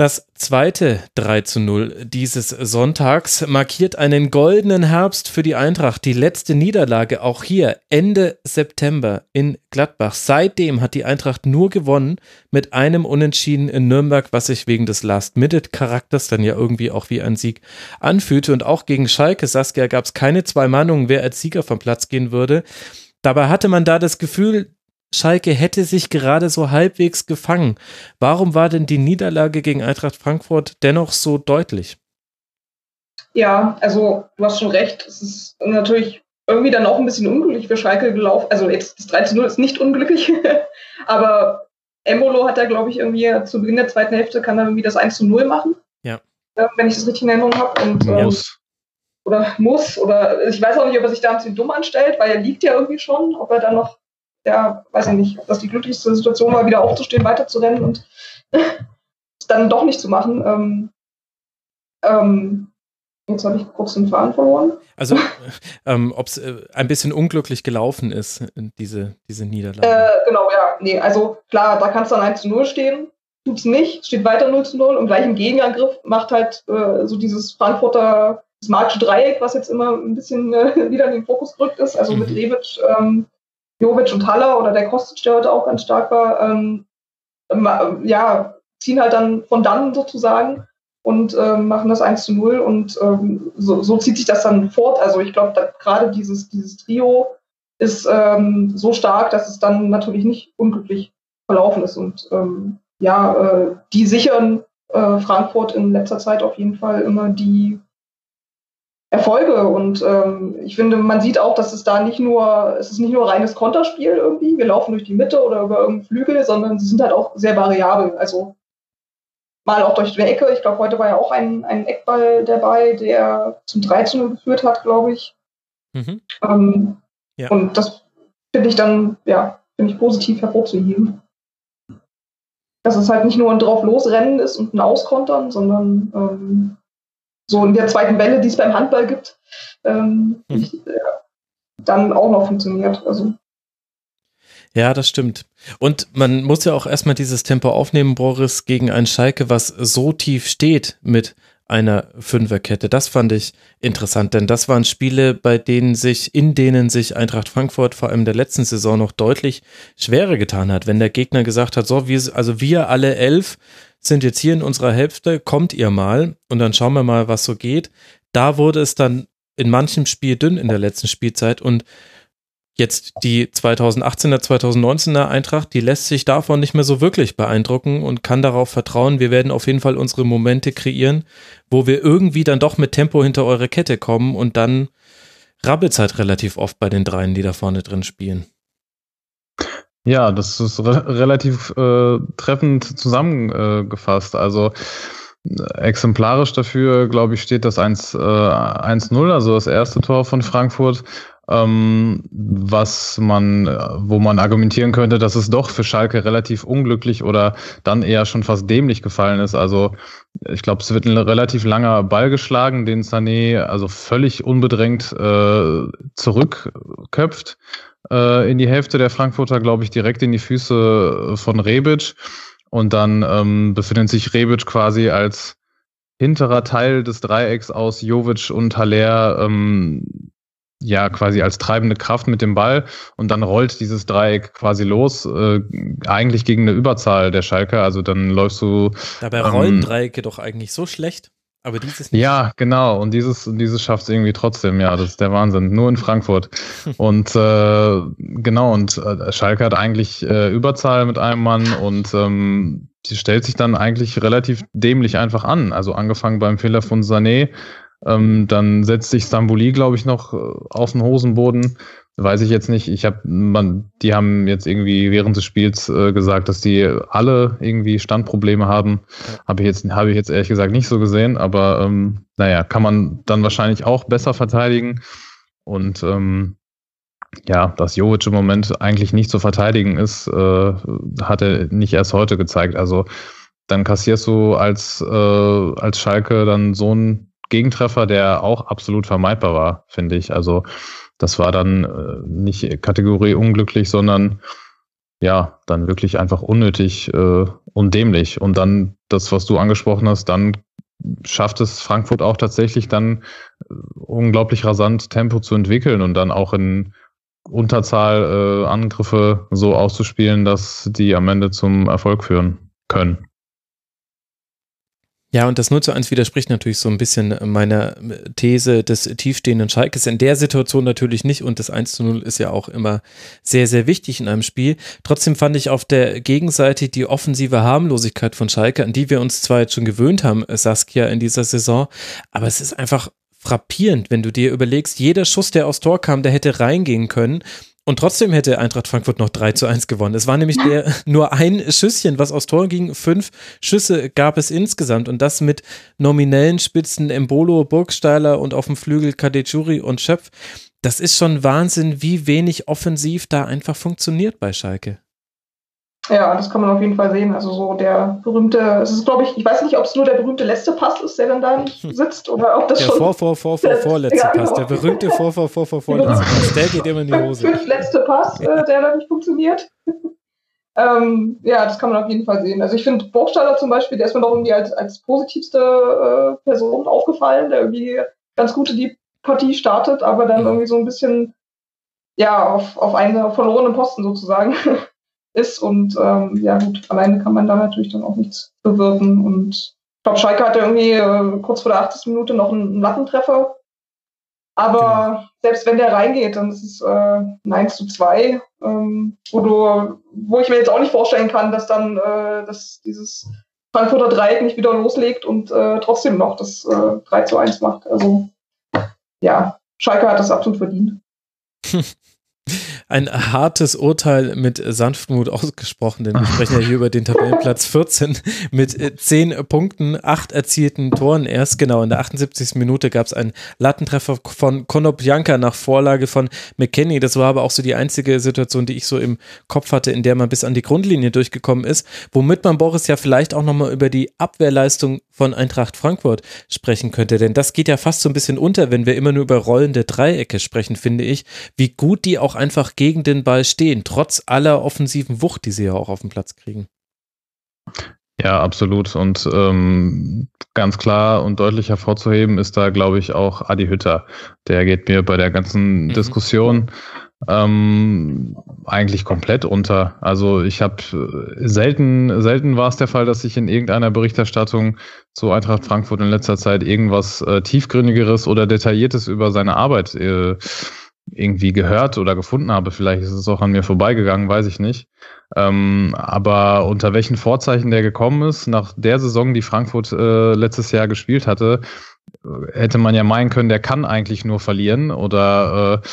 Das zweite 3 zu 0 dieses Sonntags markiert einen goldenen Herbst für die Eintracht. Die letzte Niederlage auch hier Ende September in Gladbach. Seitdem hat die Eintracht nur gewonnen mit einem Unentschieden in Nürnberg, was sich wegen des Last-Minute-Charakters dann ja irgendwie auch wie ein Sieg anfühlte. Und auch gegen Schalke, Saskia, gab es keine zwei Meinungen, wer als Sieger vom Platz gehen würde. Dabei hatte man da das Gefühl, Schalke hätte sich gerade so halbwegs gefangen. Warum war denn die Niederlage gegen Eintracht Frankfurt dennoch so deutlich? Ja, also du hast schon recht. Es ist natürlich irgendwie dann auch ein bisschen unglücklich für Schalke gelaufen. Also jetzt das 3 zu 0 ist nicht unglücklich, aber Embolo hat da, glaube ich, irgendwie zu Beginn der zweiten Hälfte kann er irgendwie das 1 zu 0 machen. Ja. Wenn ich das richtig in Erinnerung habe. Und, ähm, Muss. oder muss. Oder ich weiß auch nicht, ob er sich da ein bisschen dumm anstellt, weil er liegt ja irgendwie schon, ob er dann noch, ja, weiß ich nicht, ob das die glücklichste Situation war, wieder aufzustehen, weiterzurennen und es dann doch nicht zu machen. Ähm, ähm, jetzt habe ich kurz den Faden verloren. Also, ähm, ob es äh, ein bisschen unglücklich gelaufen ist, äh, diese, diese Niederlage. Äh, genau, ja. Nee, also klar, da kann es dann 1 zu 0 stehen. Tut's nicht, steht weiter 0 zu 0 und gleich im Gegenangriff macht halt äh, so dieses Frankfurter, das magische Dreieck, was jetzt immer ein bisschen äh, wieder in den Fokus gerückt ist, also mit Mhm. Rebic, ähm, Jovic und Haller oder der Kostic, der heute auch ganz stark war, ähm, ma- ja, ziehen halt dann von dann sozusagen und ähm, machen das 1 zu 0 und ähm, so, so zieht sich das dann fort. Also ich glaube, gerade dieses, dieses Trio ist ähm, so stark, dass es dann natürlich nicht unglücklich verlaufen ist. Und ähm, ja, äh, die sichern äh, Frankfurt in letzter Zeit auf jeden Fall immer die Erfolge. Und ähm, ich finde, man sieht auch, dass es da nicht nur, es ist nicht nur reines Konterspiel irgendwie, wir laufen durch die Mitte oder über irgendeinen Flügel, sondern sie sind halt auch sehr variabel. Also mal auch durch die Ecke. Ich glaube, heute war ja auch ein, ein Eckball dabei, der zum 3 zu 0 geführt hat, glaube ich. Mhm. Ähm, Ja. Und das finde ich dann, ja, finde ich positiv hervorzuheben. Dass es halt nicht nur ein drauf losrennen ist und ein Auskontern, sondern ähm, so in der zweiten Welle, die es beim Handball gibt, ähm, Mhm. ich, ja, dann auch noch funktioniert. Also Ja, das stimmt. Und man muss ja auch erstmal dieses Tempo aufnehmen, Boris, gegen ein Schalke, was so tief steht mit einer Fünferkette. Das fand ich interessant, denn das waren Spiele, bei denen sich, in denen sich Eintracht Frankfurt vor allem der letzten Saison noch deutlich schwerer getan hat. Wenn der Gegner gesagt hat, so, wir, also wir alle elf sind jetzt hier in unserer Hälfte, kommt ihr mal und dann schauen wir mal, was so geht. Da wurde es dann in manchem Spiel dünn in der letzten Spielzeit und Jetzt die 2018er, 2019er Eintracht, die lässt sich davon nicht mehr so wirklich beeindrucken und kann darauf vertrauen, wir werden auf jeden Fall unsere Momente kreieren, wo wir irgendwie dann doch mit Tempo hinter eure Kette kommen und dann rabbelt halt relativ oft bei den dreien, die da vorne drin spielen. Ja, das ist re relativ äh, treffend zusammengefasst. Also äh, exemplarisch dafür, glaube ich, steht das 1 äh, 1-0, also das erste Tor von Frankfurt, ähm, was man, äh, wo man argumentieren könnte, dass es doch für Schalke relativ unglücklich oder dann eher schon fast dämlich gefallen ist. Also ich glaube, es wird ein relativ langer Ball geschlagen, den Sané also völlig unbedrängt äh, zurückköpft äh, in die Hälfte der Frankfurter, glaube ich, direkt in die Füße von Rebic. Und dann ähm, befindet sich Rebic quasi als hinterer Teil des Dreiecks aus Jovic und Haller ähm, ja quasi als treibende Kraft mit dem Ball und dann rollt dieses Dreieck quasi los, äh, eigentlich gegen eine Überzahl der Schalke. Also dann läufst du. Dabei rollen ähm, Dreiecke doch eigentlich so schlecht. Aber dieses nicht. Ja, genau. Und dieses, dieses schafft es irgendwie trotzdem. Ja, das ist der Wahnsinn. Nur in Frankfurt. und äh, genau, und äh, Schalke hat eigentlich äh, Überzahl mit einem Mann und ähm, die stellt sich dann eigentlich relativ dämlich einfach an. Also angefangen beim Fehler von Sané, ähm, dann setzt sich Stambuli, glaube ich, noch äh, auf den Hosenboden. Weiß ich jetzt nicht. Ich habe, man, die haben jetzt irgendwie während des Spiels äh, gesagt, dass die alle irgendwie Standprobleme haben. Ja. Habe ich jetzt, habe ich jetzt ehrlich gesagt nicht so gesehen. Aber ähm, naja, kann man dann wahrscheinlich auch besser verteidigen. Und ähm, ja, dass Jovic im Moment eigentlich nicht zu verteidigen ist, äh, hat er nicht erst heute gezeigt. Also dann kassierst du als, äh, als Schalke dann so einen Gegentreffer, der auch absolut vermeidbar war, finde ich. Also das war dann äh, nicht Kategorie unglücklich, sondern ja, dann wirklich einfach unnötig äh, und dämlich. Und dann das, was du angesprochen hast, dann schafft es Frankfurt auch tatsächlich dann äh, unglaublich rasant Tempo zu entwickeln und dann auch in Unterzahl äh, Angriffe so auszuspielen, dass die am Ende zum Erfolg führen können. Ja, und das 0 zu 1 widerspricht natürlich so ein bisschen meiner These des tiefstehenden Schalkes. In der Situation natürlich nicht und das 1 zu 0 ist ja auch immer sehr, sehr wichtig in einem Spiel. Trotzdem fand ich auf der Gegenseite die offensive Harmlosigkeit von Schalke, an die wir uns zwar jetzt schon gewöhnt haben, Saskia, in dieser Saison, aber es ist einfach frappierend, wenn du dir überlegst, jeder Schuss, der aus Tor kam, der hätte reingehen können. Und trotzdem hätte Eintracht Frankfurt noch 3 zu 1 gewonnen. Es war nämlich der, nur ein Schüsschen, was aus Tor ging. Fünf Schüsse gab es insgesamt und das mit nominellen Spitzen Embolo, Burgsteiler und auf dem Flügel Kadejuri und Schöpf. Das ist schon Wahnsinn, wie wenig offensiv da einfach funktioniert bei Schalke. Ja, das kann man auf jeden Fall sehen. Also so der berühmte, es ist glaube ich, ich weiß nicht, ob es nur der berühmte letzte Pass ist, der dann da nicht sitzt oder ob das der schon... Der vor, vor, vor, vor, vorletzte ja, genau. Pass, der berühmte vor, vor, vor, vor, vorletzte Pass, der geht immer in die Hose. Fünf letzte Pass, äh, der da nicht funktioniert. ähm, ja, das kann man auf jeden Fall sehen. Also ich finde Burgstaller zum Beispiel, der ist mir noch irgendwie als, als positivste äh, Person aufgefallen, der irgendwie ganz gut in die Partie startet, aber dann irgendwie so ein bisschen ja, auf, auf einen verlorenen Posten sozusagen ist. Und ähm, ja gut, alleine kann man da natürlich dann auch nichts bewirken. Und ich glaube, Schalke hatte irgendwie äh, kurz vor der 80. Minute noch einen Lattentreffer. Aber genau. selbst wenn der reingeht, dann ist es äh, ein 1 zu 2, ähm, wo, du, wo ich mir jetzt auch nicht vorstellen kann, dass dann äh, dass dieses Frankfurter Dreieck nicht wieder loslegt und äh, trotzdem noch das äh, 3 zu 1 macht. Also ja, Schalke hat das absolut verdient. ein hartes Urteil mit Sanftmut ausgesprochen, denn wir sprechen ja hier über den Tabellenplatz 14 mit 10 äh, Punkten, 8 erzielten Toren. Erst genau in der 78. Minute gab es einen Lattentreffer von Konoplyanka nach Vorlage von McKenny. Das war aber auch so die einzige Situation, die ich so im Kopf hatte, in der man bis an die Grundlinie durchgekommen ist, womit man Boris ja vielleicht auch nochmal über die Abwehrleistung von Eintracht Frankfurt sprechen könnte, denn das geht ja fast so ein bisschen unter, wenn wir immer nur über rollende Dreiecke sprechen, finde ich, wie gut die auch einfach gegen den Ball stehen, trotz aller offensiven Wucht, die sie ja auch auf dem Platz kriegen. Ja, absolut. Und ähm, ganz klar und deutlich hervorzuheben ist da, glaube ich, auch Adi Hütter. Der geht mir bei der ganzen mhm. Diskussion ähm, eigentlich komplett unter. Also ich habe äh, selten, selten war es der Fall, dass ich in irgendeiner Berichterstattung zu Eintracht Frankfurt in letzter Zeit irgendwas äh, tiefgründigeres oder detailliertes über seine Arbeit äh, irgendwie gehört oder gefunden habe. Vielleicht ist es auch an mir vorbeigegangen, weiß ich nicht. Ähm, aber unter welchen Vorzeichen der gekommen ist, nach der Saison, die Frankfurt äh, letztes Jahr gespielt hatte, hätte man ja meinen können, der kann eigentlich nur verlieren oder äh,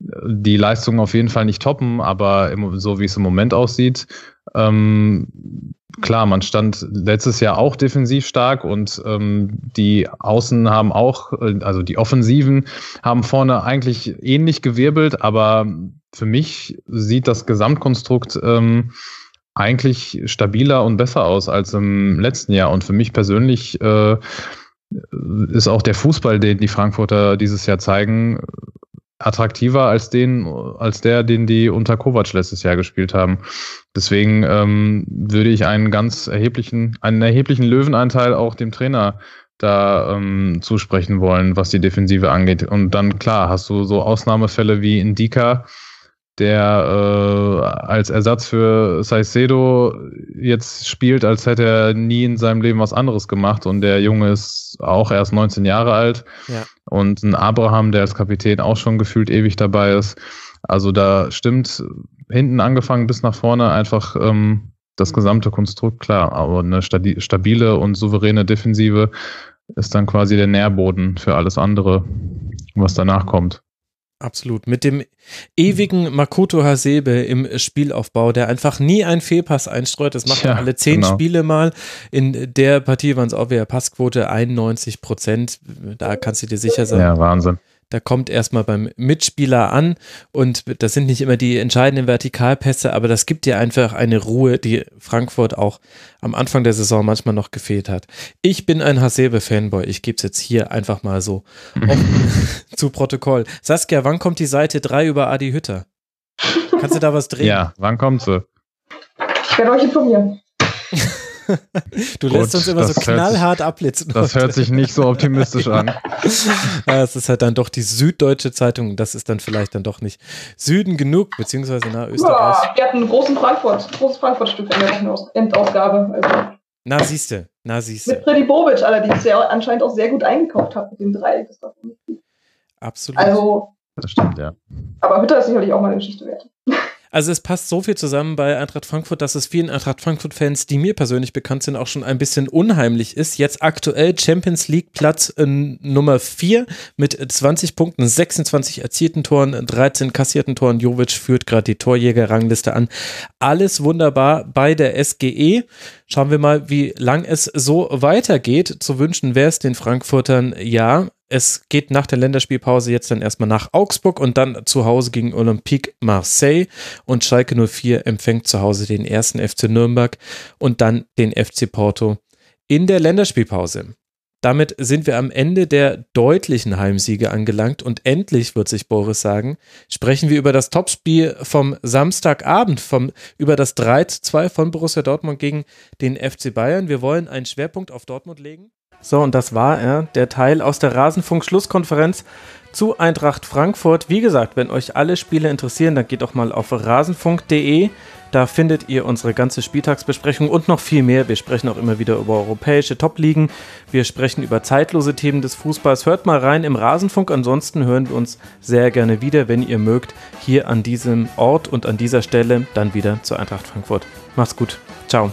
die Leistung auf jeden Fall nicht toppen, aber im, so wie es im Moment aussieht, ähm, klar, man stand letztes Jahr auch defensiv stark und ähm, die Außen haben auch, äh, also die Offensiven haben vorne eigentlich ähnlich gewirbelt, aber für mich sieht das Gesamtkonstrukt ähm, eigentlich stabiler und besser aus als im letzten Jahr. Und für mich persönlich äh, ist auch der Fußball, den die Frankfurter dieses Jahr zeigen, attraktiver als den, als der, den die unter Kovac letztes Jahr gespielt haben. Deswegen ähm, würde ich einen ganz erheblichen, einen erheblichen Löwenanteil auch dem Trainer da ähm, zusprechen wollen, was die Defensive angeht. Und dann, klar, hast du so Ausnahmefälle wie Indika, der äh, als Ersatz für Saicedo jetzt spielt, als hätte er nie in seinem Leben was anderes gemacht. Und der Junge ist auch erst 19 Jahre alt. Ja. Und ein Abraham, der als Kapitän auch schon gefühlt ewig dabei ist. Also da stimmt hinten angefangen bis nach vorne einfach ähm, das gesamte Konstrukt klar. Aber eine stabile und souveräne Defensive ist dann quasi der Nährboden für alles andere, was danach kommt. Absolut. Mit dem ewigen Makoto Hasebe im Spielaufbau, der einfach nie einen Fehlpass einstreut. Das macht er alle zehn genau. Spiele mal. In der Partie waren es auch wieder Passquote 91 Prozent. Da kannst du dir sicher sein. Ja, Wahnsinn da kommt erstmal beim Mitspieler an und das sind nicht immer die entscheidenden Vertikalpässe, aber das gibt dir einfach eine Ruhe, die Frankfurt auch am Anfang der Saison manchmal noch gefehlt hat. Ich bin ein Hasebe-Fanboy, ich gebe es jetzt hier einfach mal so zu Protokoll. Saskia, wann kommt die Seite 3 über Adi Hütter? Kannst du da was drehen? Ja, wann kommt sie? Ich werde euch informieren. Du Gut, lässt uns immer so knallhart sich, abblitzen. Das hört sich nicht so optimistisch an. ja, es ist halt dann doch die Süddeutsche Zeitung. Das ist dann vielleicht dann doch nicht Süden genug, beziehungsweise nach Österreich. Ja, wir hatten einen großen Frankfurt, großes Frankfurt-Stück in der Endausgabe. Also. Na, siehste, na, siehste. Mit Freddy Bobic allerdings, der anscheinend auch sehr gut eingekauft hat mit dem Dreieck. Absolut. Also. Das stimmt, ja. Aber Hütter ist sicherlich auch mal eine Geschichte wert. Also es passt so viel zusammen bei Eintracht Frankfurt, dass es vielen Eintracht Frankfurt-Fans, die mir persönlich bekannt sind, auch schon ein bisschen unheimlich ist. Jetzt aktuell Champions League Platz äh, Nummer 4 mit 20 Punkten, 26 erzielten Toren, 13 kassierten Toren. Jovic führt gerade die Torjäger-Rangliste an. Alles wunderbar bei der SGE. Schauen wir mal, wie lang es so weitergeht. Zu wünschen wäre es den Frankfurtern ja es geht nach der Länderspielpause jetzt dann erstmal nach Augsburg und dann zu Hause gegen Olympique Marseille und Schalke 04 empfängt zu Hause den ersten FC Nürnberg und dann den FC Porto in der Länderspielpause. Damit sind wir am Ende der deutlichen Heimsiege angelangt und endlich, wird sich Boris sagen, sprechen wir über das Topspiel vom Samstagabend, vom, über das 3-2 von Borussia Dortmund gegen den FC Bayern. Wir wollen einen Schwerpunkt auf Dortmund legen. So, und das war er, der Teil aus der Rasenfunk-Schlusskonferenz zu Eintracht Frankfurt. Wie gesagt, wenn euch alle Spiele interessieren, dann geht doch mal auf rasenfunk.de. Da findet ihr unsere ganze Spieltagsbesprechung und noch viel mehr. Wir sprechen auch immer wieder über europäische Top-Ligen. Wir sprechen über zeitlose Themen des Fußballs. Hört mal rein im Rasenfunk. Ansonsten hören wir uns sehr gerne wieder, wenn ihr mögt, hier an diesem Ort und an dieser Stelle dann wieder zur Eintracht Frankfurt. Macht's gut. Ciao.